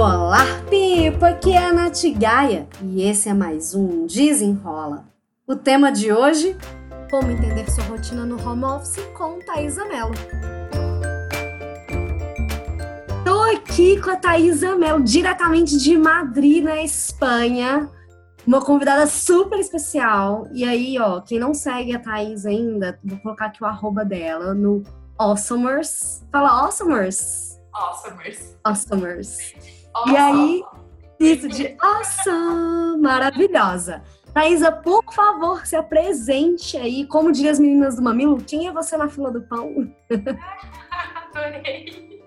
Olá, Pipa! Aqui é a Nath Gaia e esse é mais um Desenrola. O tema de hoje: Como entender sua rotina no home office com Thaisa Mello. Tô aqui com a Thaisa Mello, diretamente de Madrid, na Espanha. Uma convidada super especial. E aí, ó, quem não segue a Thaís ainda, vou colocar aqui o arroba dela no Awesomers. Fala Awesomers. Awesomers. Awesomers. E aí, isso de awesome, maravilhosa. Thaisa, por favor, se apresente aí. Como diriam as meninas do Mamilo, quem é você na fila do pão? Adorei.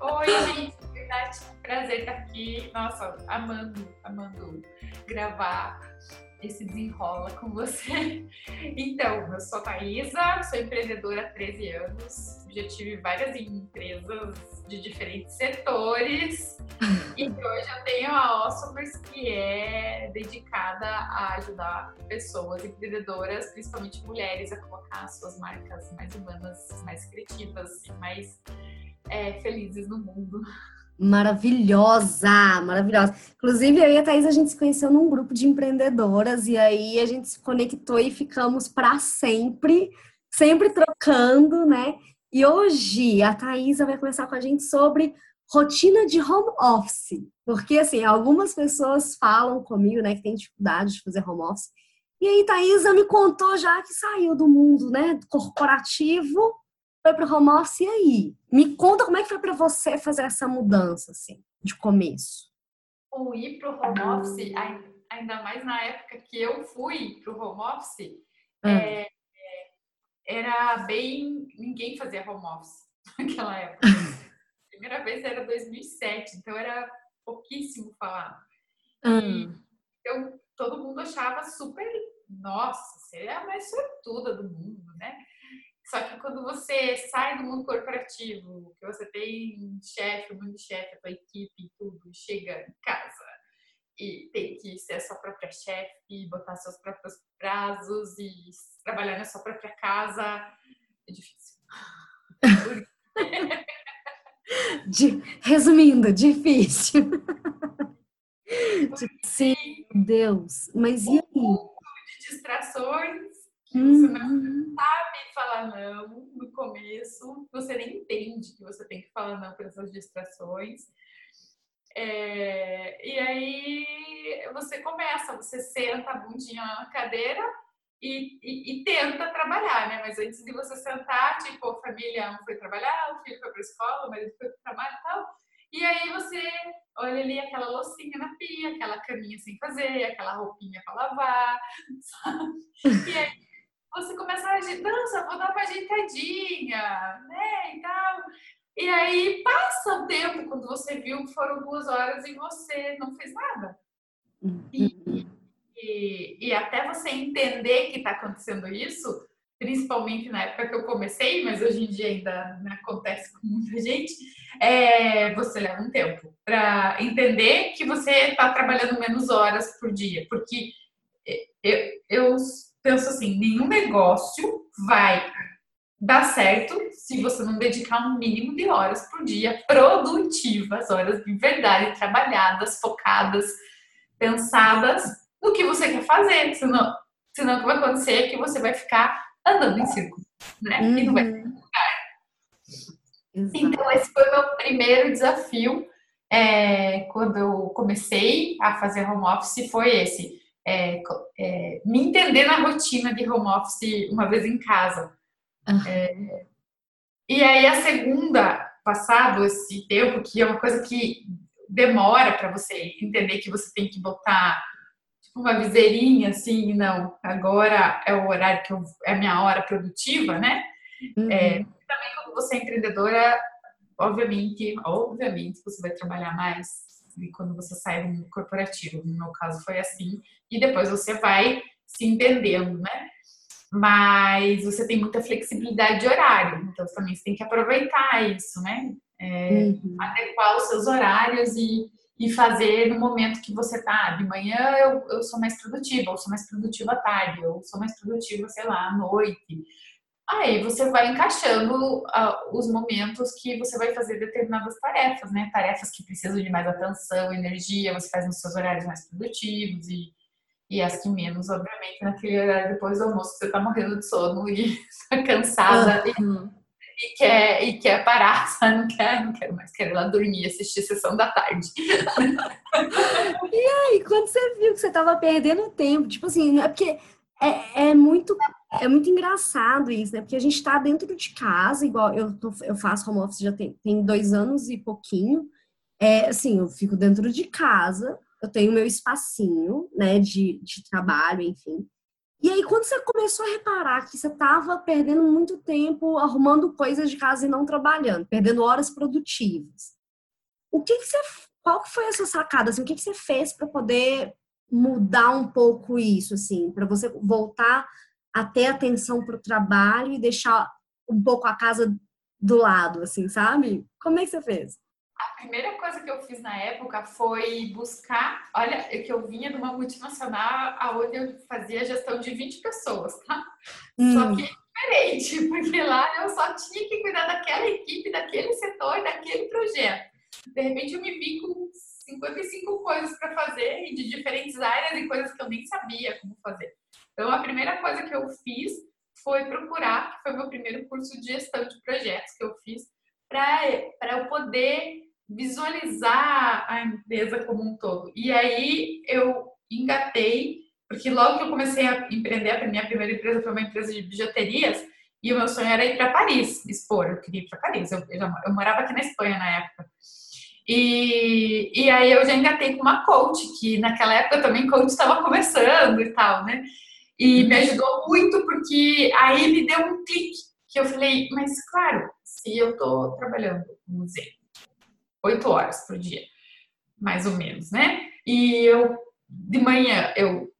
Oi, gente. Verdade, prazer estar aqui. Nossa, amando, amando gravar esse desenrola com você. Então, eu sou a Thaisa, sou empreendedora há 13 anos, já tive várias empresas de diferentes setores. E hoje eu tenho a Awesomers que é dedicada a ajudar pessoas empreendedoras, principalmente mulheres, a colocar suas marcas mais humanas, mais criativas e mais é, felizes no mundo maravilhosa, maravilhosa. Inclusive, eu e a Thaís, a gente se conheceu num grupo de empreendedoras e aí a gente se conectou e ficamos para sempre, sempre trocando, né? E hoje a Thaisa vai conversar com a gente sobre rotina de home office. Porque, assim, algumas pessoas falam comigo, né, que tem dificuldade de fazer home office. E aí, Thaisa me contou já que saiu do mundo, né, corporativo foi para o home office e aí? Me conta como é que foi para você fazer essa mudança, assim, de começo. O ir para o home office, ainda mais na época que eu fui para o home office, hum. é, era bem. ninguém fazia home office naquela época. A primeira vez era 2007, então era pouquíssimo falar. Hum. eu, todo mundo achava super. Nossa, você é a mais sortuda do mundo, né? Só que quando você sai do mundo corporativo, que você tem chefe, um mundo de chefe, a tua equipe e tudo, chega em casa e tem que ser a sua própria chefe, botar seus próprios prazos e trabalhar na sua própria casa, é difícil. De, resumindo, difícil. Sim, Deus. Mas e aí? De distrações que você não uhum. Falar não no começo, você nem entende que você tem que falar não para essas distrações. É, e aí você começa, você senta a bundinha na cadeira e, e, e, tenta trabalhar, né? Mas antes de você sentar, tipo, a família foi trabalhar, o filho foi para a escola, o marido foi para o trabalho e tal. E aí você olha ali aquela loucinha na pia, aquela caminha sem fazer, aquela roupinha para lavar, sabe? E aí você começa a agir, dança, vou dar uma ajeitadinha, né, e tal. E aí passa o tempo, quando você viu que foram duas horas e você não fez nada. E, e, e até você entender que está acontecendo isso, principalmente na época que eu comecei, mas hoje em dia ainda né, acontece com muita gente, é, você leva um tempo para entender que você está trabalhando menos horas por dia. Porque eu, eu penso assim, nenhum negócio vai dar certo se você não dedicar um mínimo de horas por dia produtivas, horas de verdade, trabalhadas, focadas, pensadas no que você quer fazer. Senão, senão o que vai acontecer é que você vai ficar andando em círculo, né? Uhum. E não vai lugar. Então, esse foi o meu primeiro desafio é, quando eu comecei a fazer home office, foi esse é, é, me entender na rotina de home office uma vez em casa. Uhum. É, e aí a segunda, passado esse tempo, que é uma coisa que demora para você entender que você tem que botar tipo, uma viseirinha assim, não, agora é o horário que eu, é a minha hora produtiva, né? Uhum. É, também quando você é empreendedora, obviamente, obviamente você vai trabalhar mais quando você sai do corporativo. No meu caso foi assim. E depois você vai se entendendo, né? Mas você tem muita flexibilidade de horário. Então também você tem que aproveitar isso, né? É, uhum. Adequar os seus horários e, e fazer no momento que você tá. De manhã eu, eu sou mais produtiva, ou sou mais produtiva à tarde, ou sou mais produtiva, sei lá, à noite. Aí você vai encaixando uh, os momentos que você vai fazer determinadas tarefas, né? Tarefas que precisam de mais atenção, energia, você faz nos seus horários mais produtivos e, e as que menos, obviamente, naquele horário depois do almoço você tá morrendo de sono e tá cansada uhum. e, e, quer, e quer parar, sabe? Não quer, não quero mais, quero ir lá dormir, assistir a sessão da tarde. e aí, quando você viu que você tava perdendo tempo, tipo assim, é porque é, é muito é muito engraçado isso, né? Porque a gente está dentro de casa, igual eu, tô, eu faço home office já tem, tem dois anos e pouquinho. É, assim, eu fico dentro de casa, eu tenho meu espacinho, né, de, de trabalho, enfim. E aí, quando você começou a reparar que você estava perdendo muito tempo arrumando coisas de casa e não trabalhando, perdendo horas produtivas, o que, que você, qual foi a sua sacada? Assim, o que, que você fez para poder mudar um pouco isso, assim, para você voltar a ter atenção para o trabalho e deixar um pouco a casa do lado, assim, sabe? Como é que você fez? A primeira coisa que eu fiz na época foi buscar, olha, é que eu vinha de uma multinacional aonde eu fazia gestão de 20 pessoas, tá? Hum. Só que é diferente, porque lá eu só tinha que cuidar daquela equipe, daquele setor, daquele projeto. De repente eu me vi com 55 coisas para fazer e de diferentes áreas e coisas que eu nem sabia como fazer. Então, a primeira coisa que eu fiz foi procurar, que foi meu primeiro curso de gestão de projetos que eu fiz, para eu poder visualizar a empresa como um todo. E aí eu engatei, porque logo que eu comecei a empreender, a minha primeira empresa foi uma empresa de bijuterias, e o meu sonho era ir para Paris, expor, eu queria ir para Paris. Eu, eu, eu morava aqui na Espanha na época. E, e aí eu já engatei com uma coach, que naquela época também coach estava começando e tal, né? E me ajudou muito porque aí me deu um clique que eu falei, mas claro, se eu tô trabalhando, vamos dizer, oito horas por dia, mais ou menos, né? E eu de manhã eu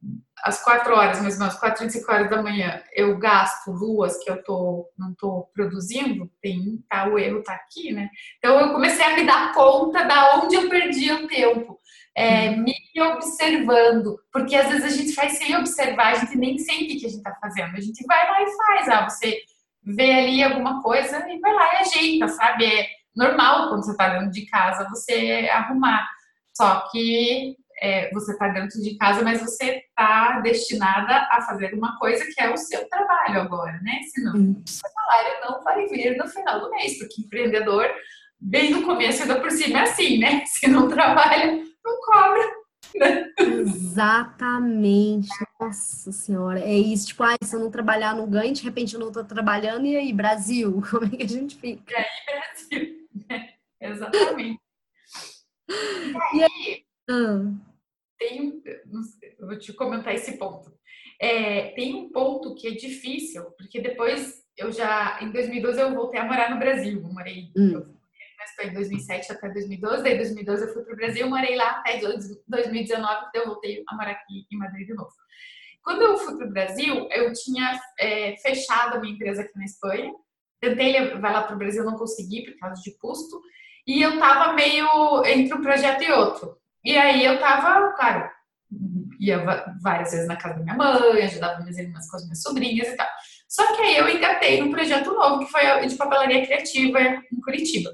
às quatro horas, mais ou menos, quatro e cinco horas da manhã, eu gasto luas que eu tô, não tô produzindo, tem, tá, o erro tá aqui, né? Então eu comecei a me dar conta da onde eu perdia o tempo, é, uhum. me observando, porque às vezes a gente faz sem observar, a gente nem sente o que a gente tá fazendo, a gente vai lá e faz, ah, você vê ali alguma coisa e vai lá e ajeita, sabe? É normal quando você tá dentro de casa você arrumar, só que é, você está dentro de casa, mas você está destinada a fazer uma coisa que é o seu trabalho agora, né? Senão o seu salário não vai vir no final do mês, porque empreendedor, bem no começo, ainda por cima é assim, né? Se não trabalha, não cobra. Exatamente, nossa senhora, é isso, tipo, ah, se eu não trabalhar, não ganho, de repente eu não estou trabalhando, e aí, Brasil, como é que a gente fica? E aí, Brasil, exatamente. E aí, hum tem, eu vou te comentar esse ponto. É, tem um ponto que é difícil, porque depois eu já, em 2012 eu voltei a morar no Brasil, eu morei hum. eu, em 2007 até 2012, daí em 2012 eu fui para o Brasil, morei lá até 2019, então eu voltei a morar aqui em Madrid de novo. Quando eu fui para o Brasil, eu tinha é, fechado a minha empresa aqui na Espanha, tentei levar lá para o Brasil, não consegui por causa de custo, e eu tava meio entre um projeto e outro. E aí eu tava, claro, ia várias vezes na casa da minha mãe, ajudava minhas irmãs com as minhas sobrinhas e tal. Só que aí eu engatei num projeto novo, que foi de papelaria criativa em Curitiba.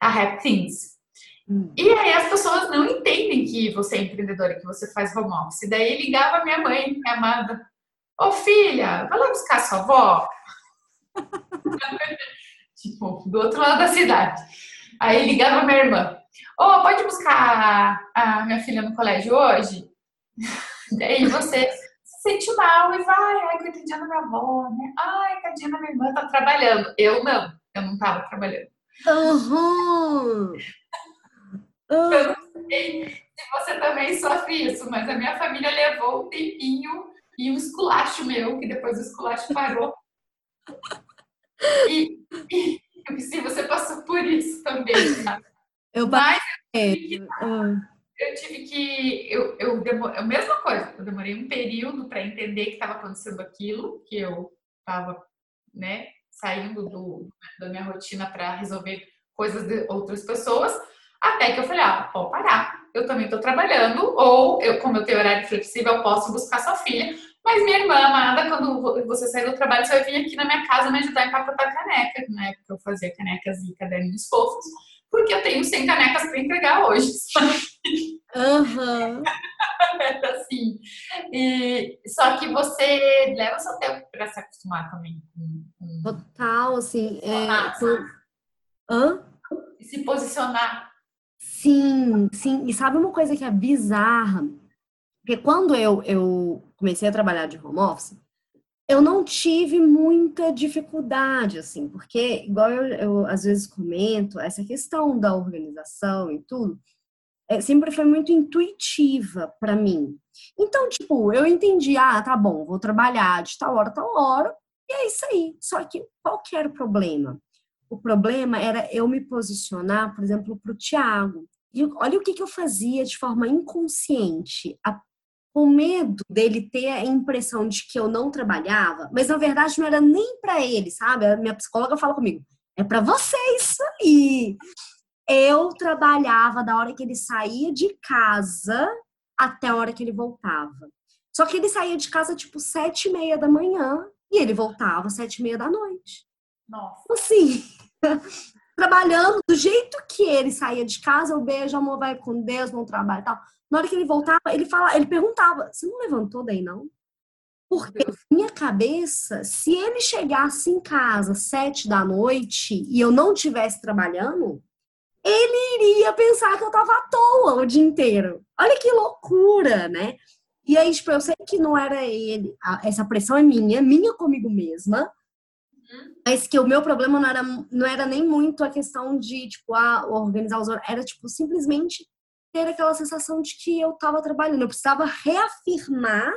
A Rap Things. Hum. E aí as pessoas não entendem que você é empreendedora, que você faz home office. Daí ligava minha mãe, minha amada. Ô filha, vai lá buscar sua avó. tipo, do outro lado da cidade. Aí ligava minha irmã. Oh, pode buscar a minha filha no colégio hoje? Daí você se sente mal e vai, ai, coitadinha da minha avó, né? Ai, tadinha da minha irmã, tá trabalhando. Eu não, eu não tava trabalhando. Uhum. Eu não sei se você também sofre isso, mas a minha família levou um tempinho e um esculacho meu, que depois o esculacho parou. E, e se você passou por isso também, sabe? Eu Mas eu tive que, ah. eu, tive que eu, eu demorei, a mesma coisa, eu demorei um período para entender que estava acontecendo aquilo, que eu estava, né, saindo do, da minha rotina para resolver coisas de outras pessoas, até que eu falei, ah, pode parar, eu também estou trabalhando, ou eu, como eu tenho horário flexível, eu posso buscar sua filha, Mas minha irmã amada, quando você sair do trabalho, você vai vir aqui na minha casa me ajudar a empacotar caneca. Na época eu fazia canecas e cadernos fofos, porque eu tenho 100 canecas para entregar hoje. Uhum. assim. E, só que você leva seu tempo para se acostumar também. Total, assim. É. Hã? Se posicionar. Sim, sim. E sabe uma coisa que é bizarra? Porque quando eu, eu comecei a trabalhar de home office, eu não tive muita dificuldade, assim, porque, igual eu, eu às vezes comento, essa questão da organização e tudo, é, sempre foi muito intuitiva para mim. Então, tipo, eu entendi, ah, tá bom, vou trabalhar de tal hora, tal hora, e é isso aí. Só que qual que era o problema? O problema era eu me posicionar, por exemplo, para o Tiago. E olha o que, que eu fazia de forma inconsciente. A com medo dele ter a impressão de que eu não trabalhava, mas na verdade não era nem para ele, sabe? A minha psicóloga fala comigo, é para você isso aí. Eu trabalhava da hora que ele saía de casa até a hora que ele voltava. Só que ele saía de casa tipo sete e meia da manhã e ele voltava sete e meia da noite. Nossa. Assim, trabalhando do jeito que ele saía de casa, o beijo, amor, vai com Deus, não trabalha e tal. Na hora que ele voltava, ele fala, ele perguntava: "Você não levantou daí não?" Porque na minha cabeça, se ele chegasse em casa sete da noite e eu não estivesse trabalhando, ele iria pensar que eu tava à toa o dia inteiro. Olha que loucura, né? E aí, tipo, eu sei que não era ele, essa pressão é minha, minha comigo mesma. Mas que o meu problema não era, não era nem muito a questão de, tipo, ah, organizar os horários, era, tipo, simplesmente ter aquela sensação de que eu estava trabalhando. Eu precisava reafirmar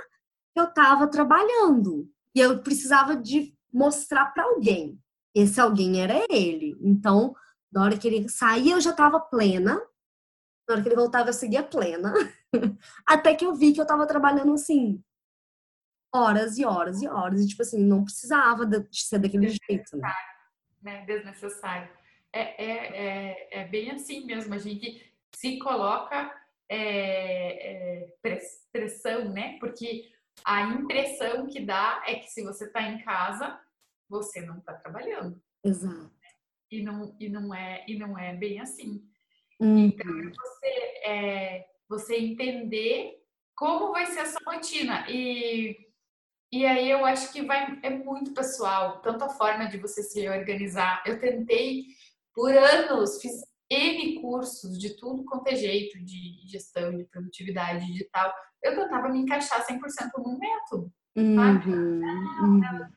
que eu estava trabalhando. E eu precisava de mostrar para alguém. Esse alguém era ele. Então, na hora que ele saía, eu já estava plena. Na hora que ele voltava, eu seguia plena. Até que eu vi que eu estava trabalhando assim, horas e horas e horas. E, tipo assim, não precisava de ser daquele jeito. Né? né? Desnecessário. É, é, é, é bem assim mesmo. A gente se coloca é, é, pressão, né? Porque a impressão que dá é que se você está em casa, você não está trabalhando. Exato. E não, e não é e não é bem assim. Uhum. Então você é, você entender como vai ser a sua rotina e e aí eu acho que vai é muito pessoal, tanto a forma de você se organizar. Eu tentei por anos, fiz N cursos de tudo quanto é jeito, de gestão, de produtividade digital. Eu tentava me encaixar 100% num método, uhum, sabe? Uhum.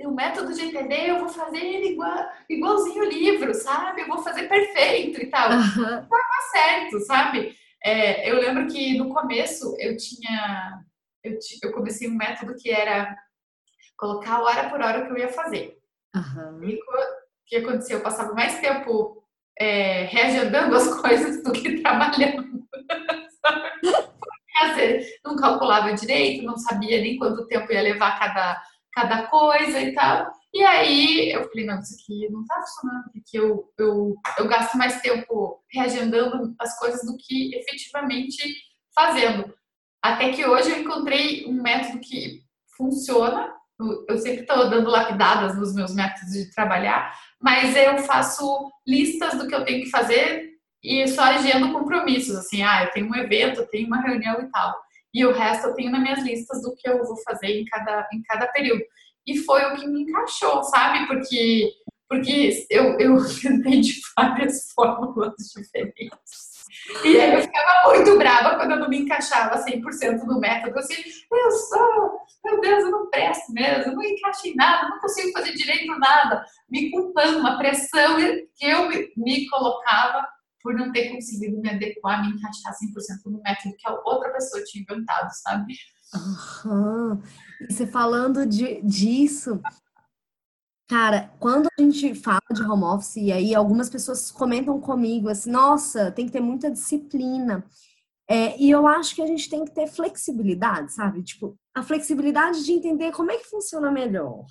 O método de entender, eu vou fazer ele igual, igualzinho o livro, sabe? Eu vou fazer perfeito e tal. Uhum. Tava certo, sabe? É, eu lembro que no começo eu tinha... Eu, eu comecei um método que era colocar hora por hora o que eu ia fazer. Uhum. E o que aconteceu? Eu passava mais tempo é, reagendando as coisas do que trabalhando. Não calculava direito, não sabia nem quanto tempo ia levar cada, cada coisa e tal. E aí eu falei, não, isso aqui não tá funcionando, porque eu, eu, eu gasto mais tempo reagendando as coisas do que efetivamente fazendo. Até que hoje eu encontrei um método que funciona. Eu sempre estou dando lapidadas nos meus métodos de trabalhar, mas eu faço listas do que eu tenho que fazer e só agendo compromissos, assim, ah, eu tenho um evento, eu tenho uma reunião e tal. E o resto eu tenho nas minhas listas do que eu vou fazer em cada, em cada período. E foi o que me encaixou, sabe? Porque, porque eu, eu tentei de várias fórmulas diferentes. E aí eu ficava muito brava quando eu não me encaixava 100% no método. Assim, eu sou, meu Deus, eu não presto mesmo, eu não encaixo em nada, não consigo fazer direito nada. Me culpando, uma pressão que eu me colocava por não ter conseguido me adequar, me encaixar 100% no método que a outra pessoa tinha inventado, sabe? Uhum. Você falando de, disso, Cara, quando a gente fala de home office, e aí algumas pessoas comentam comigo assim, nossa, tem que ter muita disciplina. É, e eu acho que a gente tem que ter flexibilidade, sabe? Tipo, a flexibilidade de entender como é que funciona melhor.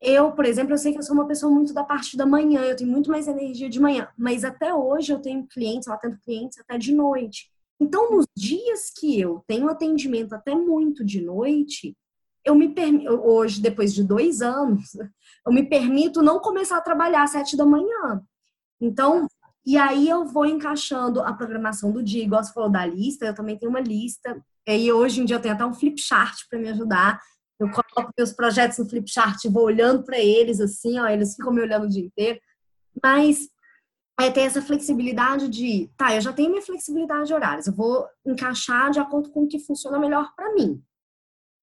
Eu, por exemplo, eu sei que eu sou uma pessoa muito da parte da manhã, eu tenho muito mais energia de manhã, mas até hoje eu tenho clientes, eu atendo clientes até de noite. Então, nos dias que eu tenho atendimento até muito de noite, eu me hoje, depois de dois anos, eu me permito não começar a trabalhar às sete da manhã. Então, e aí eu vou encaixando a programação do dia, igual você falou da lista, eu também tenho uma lista. E hoje em dia eu tenho até um flip chart para me ajudar. Eu coloco meus projetos no flip chart, vou olhando para eles assim, ó, eles ficam me olhando o dia inteiro. Mas é ter essa flexibilidade de, tá, eu já tenho minha flexibilidade de horários, eu vou encaixar de acordo com o que funciona melhor para mim.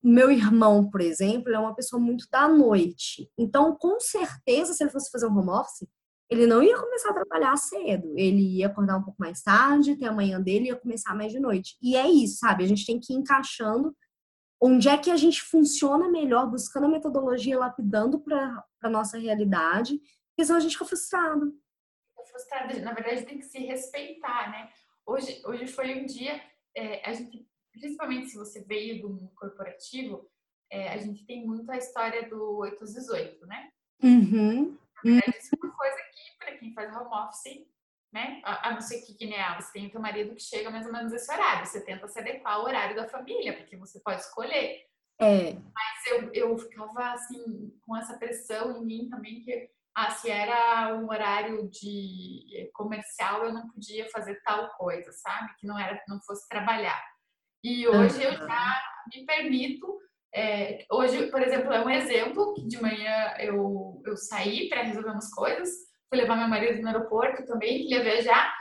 Meu irmão, por exemplo, é uma pessoa muito da noite. Então, com certeza, se ele fosse fazer um home office, ele não ia começar a trabalhar cedo. Ele ia acordar um pouco mais tarde, ter a manhã dele ia começar mais de noite. E é isso, sabe? A gente tem que ir encaixando onde é que a gente funciona melhor, buscando a metodologia, lapidando para a nossa realidade, porque senão a gente fica frustrado. Frustrada, na verdade tem que se respeitar, né? Hoje, hoje foi um dia, é, a gente principalmente se você veio do mundo corporativo, é, a gente tem muito a história do 8 às 18, né? Uhum. Verdade, isso é uma coisa que, para quem faz home office, né? A, a não ser que, que nem ah, você tem o teu marido que chega mais ou menos esse horário, você tenta se adequar ao horário da família, porque você pode escolher. É. Mas eu, eu ficava, assim, com essa pressão em mim também, que ah, se era um horário de eh, comercial, eu não podia fazer tal coisa, sabe? Que não era, não fosse trabalhar. E hoje eu já me permito. É, hoje, por exemplo, é um exemplo que de manhã eu, eu saí para resolver umas coisas, fui levar meu marido no aeroporto também, que ia viajar,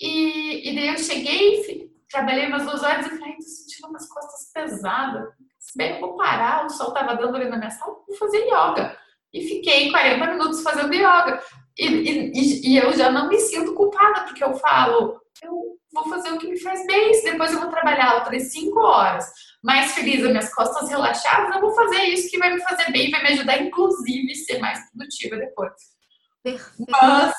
e, e daí eu cheguei, trabalhei umas duas horas e falei, tô sentindo umas costas pesadas. Se bem, eu vou parar, o sol tava dando ali na minha sala, vou fazer yoga. E fiquei 40 minutos fazendo yoga. E, e, e eu já não me sinto culpada, porque eu falo, eu vou fazer o que me faz bem. Se depois eu vou trabalhar outras cinco horas, mais feliz, as minhas costas relaxadas, eu vou fazer isso que vai me fazer bem, vai me ajudar, inclusive, a ser mais produtiva depois. Perfeito. Mas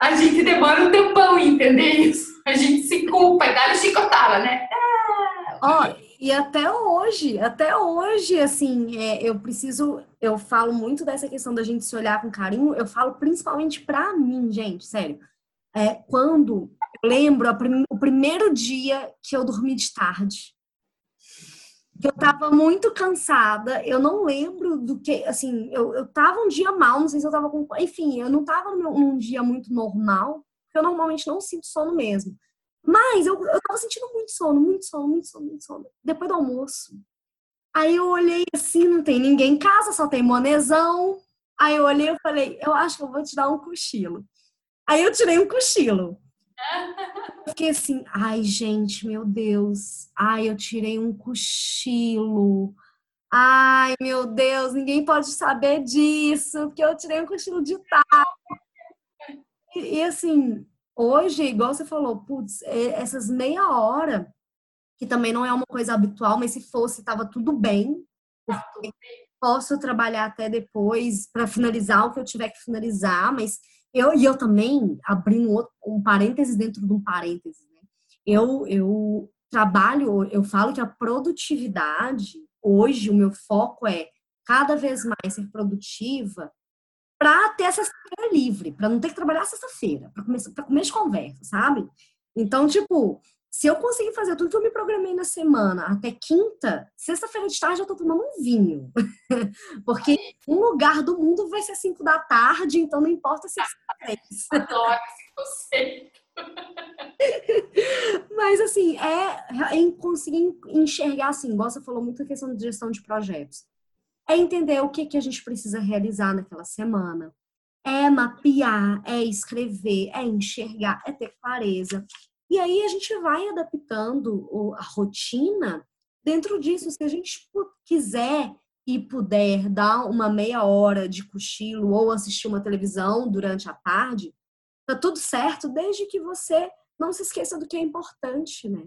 a gente demora um tempão em entender isso. A gente se culpa e dá chicotada, né? Ó, oh, e até hoje, até hoje, assim, é, eu preciso, eu falo muito dessa questão da gente se olhar com carinho, eu falo principalmente pra mim, gente, sério. É, quando lembro prim o primeiro dia que eu dormi de tarde. Eu tava muito cansada, eu não lembro do que, assim, eu, eu tava um dia mal, não sei se eu tava com. Enfim, eu não tava num, num dia muito normal, porque eu normalmente não sinto sono mesmo. Mas eu, eu tava sentindo muito sono, muito sono, muito sono, muito sono. Depois do almoço. Aí eu olhei assim, não tem ninguém em casa, só tem monezão. Aí eu olhei e falei, eu acho que eu vou te dar um cochilo. Aí eu tirei um cochilo. Fiquei assim, ai, gente, meu Deus. Ai, eu tirei um cochilo. Ai, meu Deus, ninguém pode saber disso, porque eu tirei um cochilo de tarde. E, e assim, hoje, igual você falou, putz, essas meia hora, que também não é uma coisa habitual, mas se fosse, tava tudo bem. Posso trabalhar até depois para finalizar o que eu tiver que finalizar, mas eu, e eu também, abrindo um, outro, um parênteses dentro de um parênteses, né? eu, eu trabalho, eu falo que a produtividade, hoje, o meu foco é cada vez mais ser produtiva para ter essa sexta-feira livre, para não ter que trabalhar sexta-feira, para começar para comer de conversa, sabe? Então, tipo, se eu conseguir fazer tudo que eu me programei na semana até quinta, sexta-feira de tarde eu tô tomando um vinho. Porque um lugar do mundo vai ser cinco da tarde, então não importa se é seis. Adoro esse conceito. Mas assim, é em conseguir enxergar assim, igual você falou muito a questão de gestão de projetos. É entender o que, que a gente precisa realizar naquela semana. É mapear, é escrever, é enxergar, é ter clareza. E aí a gente vai adaptando a rotina dentro disso. Se a gente quiser e puder dar uma meia hora de cochilo ou assistir uma televisão durante a tarde, tá tudo certo, desde que você não se esqueça do que é importante, né?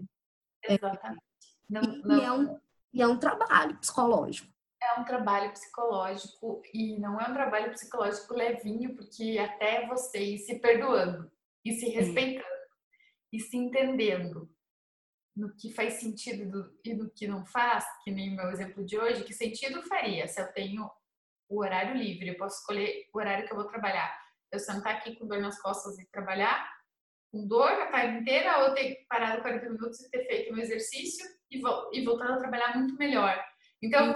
Exatamente. Não, não... E, é um, e é um trabalho psicológico. É um trabalho psicológico e não é um trabalho psicológico levinho, porque até você ir se perdoando e se respeitando e se entendendo no que faz sentido e no que não faz, que nem meu exemplo de hoje, que sentido faria se eu tenho o horário livre, eu posso escolher o horário que eu vou trabalhar. Eu sentar aqui com dor nas costas e trabalhar, com dor a tarde inteira ou ter parado 40 minutos e ter feito um exercício e, vo e voltado a trabalhar muito melhor. Então,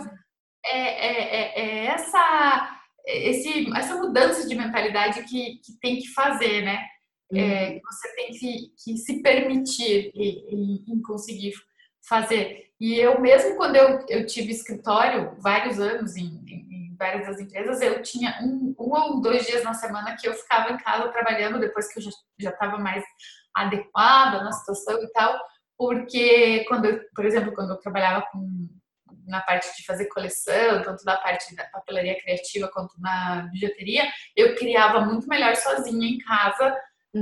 é, é, é, é essa, esse, essa mudança de mentalidade que, que tem que fazer, né? É, uhum. você tem que, que se permitir em, conseguir fazer. E eu mesmo quando eu, eu tive escritório vários anos em, em, em várias das empresas, eu tinha um, um, ou dois dias na semana que eu ficava em casa trabalhando depois que eu já estava mais adequada na situação e tal, porque quando eu, por exemplo, quando eu trabalhava com na parte de fazer coleção, tanto na parte da papelaria criativa quanto na bijuteria, eu criava muito melhor sozinha em casa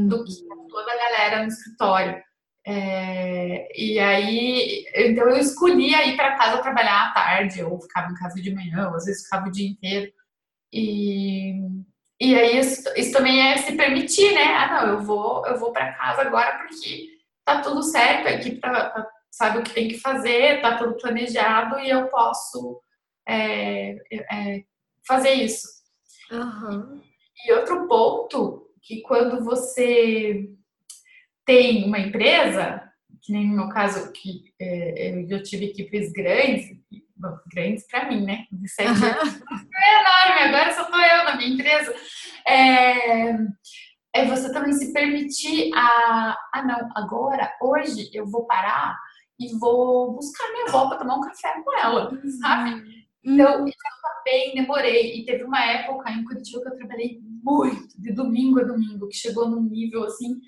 do que uhum. toda a galera no escritório. É, e aí, então eu escolhia ir para casa trabalhar à tarde, ou ficava em casa de manhã, ou às vezes ficava o dia inteiro. E, e aí isso, isso também é se permitir, né? Ah, não, eu vou, eu vou para casa agora porque tá tudo certo, a equipe tá, tá, sabe o que tem que fazer, tá tudo planejado e eu posso é, é, fazer isso. Uhum. E outro ponto que quando você tem uma empresa, que nem no meu caso, que é, eu tive equipes grandes, bom, grandes para mim, né? De sete uhum. anos, é enorme, agora só tô eu na minha empresa. É, é você também se permitir a, ah não, agora, hoje eu vou parar e vou buscar minha avó para tomar um café com ela, sabe? Uhum. Então, eu também demorei. E teve uma época em Curitiba que eu trabalhei muito, de domingo a domingo, que chegou num nível assim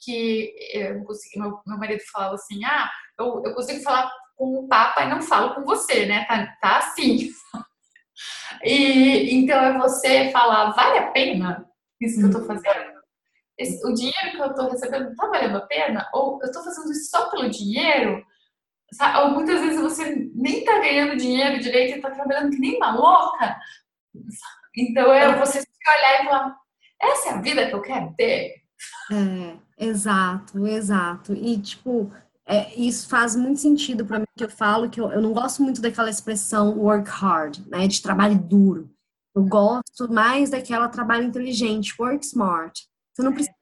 que eu consegui, meu, meu marido falava assim, ah, eu, eu consigo falar com o Papa e não falo com você, né? Tá, tá assim. E então é você falar, vale a pena isso que eu tô uhum. fazendo? Esse, o dinheiro que eu tô recebendo tá valendo a pena? Ou eu tô fazendo isso só pelo dinheiro? Sabe? Muitas vezes você nem tá ganhando dinheiro direito e tá trabalhando que nem uma louca. Então é, é. você se olhar e falar, essa é a vida que eu quero ter? É, exato, exato. E, tipo, é, isso faz muito sentido para mim, que eu falo que eu, eu não gosto muito daquela expressão work hard, né, de trabalho duro. Eu gosto mais daquela trabalho inteligente, work smart. Você não precisa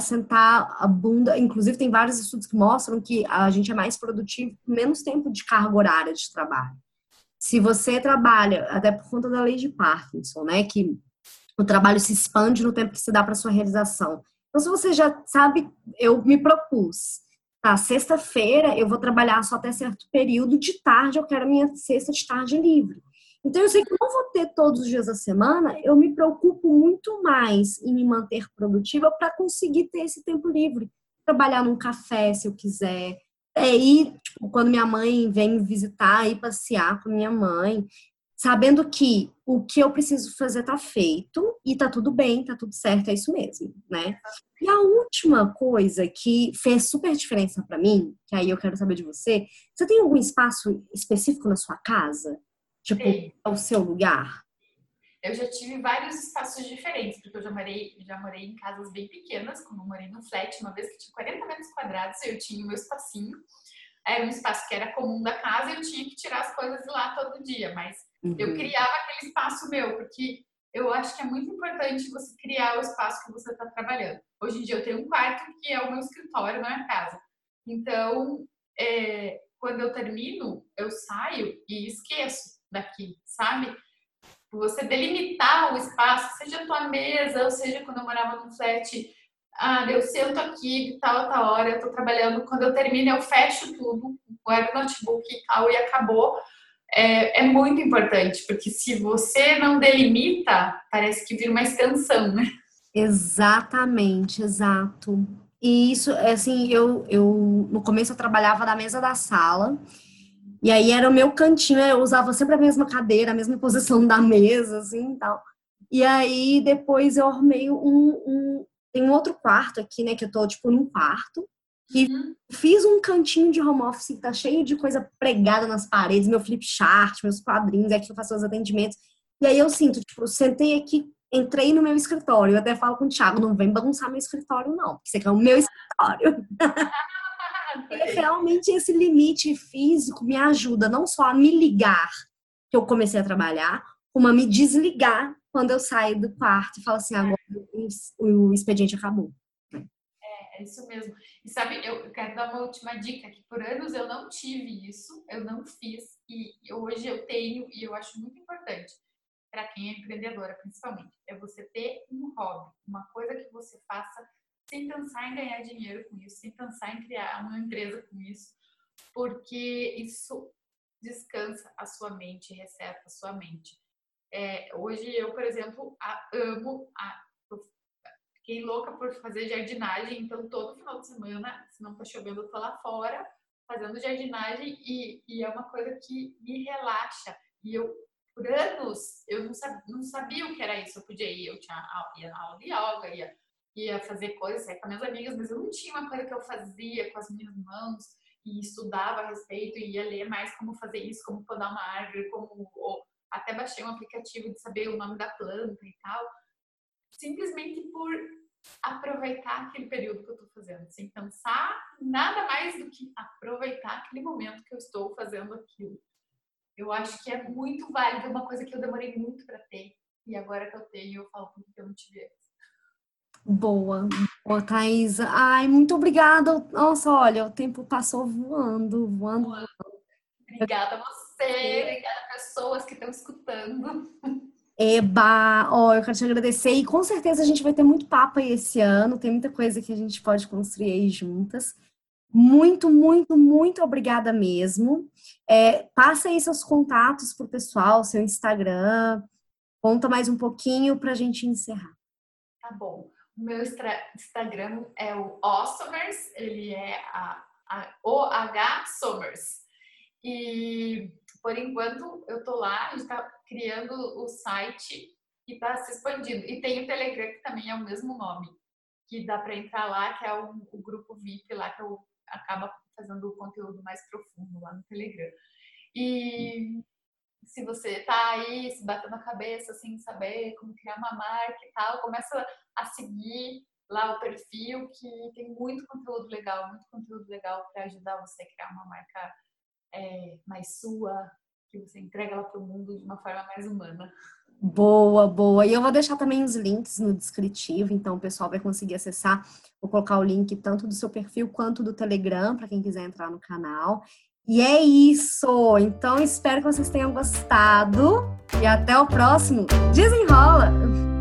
sentar a bunda. Inclusive, tem vários estudos que mostram que a gente é mais produtivo com menos tempo de carga horária de trabalho. Se você trabalha, até por conta da lei de Parkinson, né, que o trabalho se expande no tempo que se dá para sua realização. Então, se você já sabe, eu me propus, tá, sexta-feira eu vou trabalhar só até certo período, de tarde eu quero minha sexta de tarde livre. Então, eu sei que eu não vou ter todos os dias da semana, eu me preocupo muito mais em me manter produtiva para conseguir ter esse tempo livre. Trabalhar num café, se eu quiser. É ir, tipo, quando minha mãe vem visitar, ir passear com minha mãe sabendo que o que eu preciso fazer tá feito e tá tudo bem, tá tudo certo, é isso mesmo, né? E a última coisa que fez super diferença para mim, que aí eu quero saber de você, você tem algum espaço específico na sua casa? Tipo, Sim. o seu lugar? Eu já tive vários espaços diferentes, porque eu já morei, já morei em casas bem pequenas, como eu morei no flat uma vez que tinha 40 metros quadrados, eu tinha o meu espacinho. Era um espaço que era comum da casa e eu tinha que tirar as coisas de lá todo dia, mas Uhum. Eu criava aquele espaço meu, porque eu acho que é muito importante você criar o espaço que você está trabalhando. Hoje em dia eu tenho um quarto que é o meu escritório na minha casa. Então, é, quando eu termino, eu saio e esqueço daqui, sabe? Você delimitar o espaço, seja a tua mesa, ou seja quando eu morava no flat, ah, eu sento aqui, tal, tal hora, eu tô trabalhando. Quando eu termino, eu fecho tudo, guardo o notebook e tal, e acabou é, é muito importante, porque se você não delimita, parece que vira uma extensão, né? Exatamente, exato. E isso, assim, eu, eu no começo eu trabalhava na mesa da sala, e aí era o meu cantinho, eu usava sempre a mesma cadeira, a mesma posição da mesa, assim, tal. E aí depois eu arrumei um, um tem um outro quarto aqui, né, que eu tô tipo num quarto, e uhum. fiz um cantinho de home office que tá cheio de coisa pregada nas paredes, meu flip chart, meus quadrinhos, é que eu faço os atendimentos. E aí eu sinto, tipo, eu sentei aqui, entrei no meu escritório. Eu até falo com o Thiago, não vem bagunçar meu escritório, não, porque você quer o meu escritório. realmente esse limite físico me ajuda não só a me ligar que eu comecei a trabalhar, como a me desligar quando eu saio do quarto e falo assim, agora o expediente acabou. É isso mesmo. E sabe, eu quero dar uma última dica, que por anos eu não tive isso, eu não fiz, e hoje eu tenho, e eu acho muito importante para quem é empreendedora, principalmente, é você ter um hobby, uma coisa que você faça sem pensar em ganhar dinheiro com isso, sem pensar em criar uma empresa com isso, porque isso descansa a sua mente, reseta a sua mente. É, hoje eu, por exemplo, a, amo, a, fiquei louca por fazer jardinagem, então todo final de semana, se não tá chovendo, eu tô lá fora fazendo jardinagem e, e é uma coisa que me relaxa. E eu por anos eu não sabia, não sabia o que era isso. Eu podia ir, eu tinha ia aula de yoga, ia, ia fazer coisas, sair com minhas amigas, mas eu não tinha uma coisa que eu fazia com as minhas mãos e estudava a respeito e ia ler mais como fazer isso, como podar uma árvore, como ou, até baixei um aplicativo de saber o nome da planta e tal, simplesmente por aproveitar aquele período que eu estou fazendo, sem pensar nada mais do que aproveitar aquele momento que eu estou fazendo aquilo. Eu acho que é muito válido, uma coisa que eu demorei muito para ter. E agora que eu tenho, eu falo porque eu não tive antes. Boa, boa, Thaisa. Ai, muito obrigada. Nossa, olha, o tempo passou voando, voando. voando. Obrigada a você, obrigada a pessoas que estão escutando. Eba, ó, oh, eu quero te agradecer e com certeza a gente vai ter muito papo aí esse ano, tem muita coisa que a gente pode construir aí juntas. Muito, muito, muito obrigada mesmo. É, passa aí seus contatos para o pessoal, seu Instagram. Conta mais um pouquinho para a gente encerrar. Tá bom. Meu Instagram é o Awesomers, ele é a, a OH Somers. E por enquanto eu tô lá, a gente tá criando o site e tá se expandindo. E tem o Telegram, que também é o mesmo nome, que dá para entrar lá, que é o, o grupo VIP lá que eu acaba fazendo o conteúdo mais profundo lá no Telegram. E se você tá aí se batendo a cabeça sem saber como criar uma marca e tal, começa a seguir lá o perfil que tem muito conteúdo legal, muito conteúdo legal para ajudar você a criar uma marca é, mais sua, que você entrega ela para o mundo de uma forma mais humana. Boa, boa. E eu vou deixar também os links no descritivo, então o pessoal vai conseguir acessar. Vou colocar o link tanto do seu perfil quanto do Telegram, para quem quiser entrar no canal. E é isso! Então espero que vocês tenham gostado e até o próximo. Desenrola!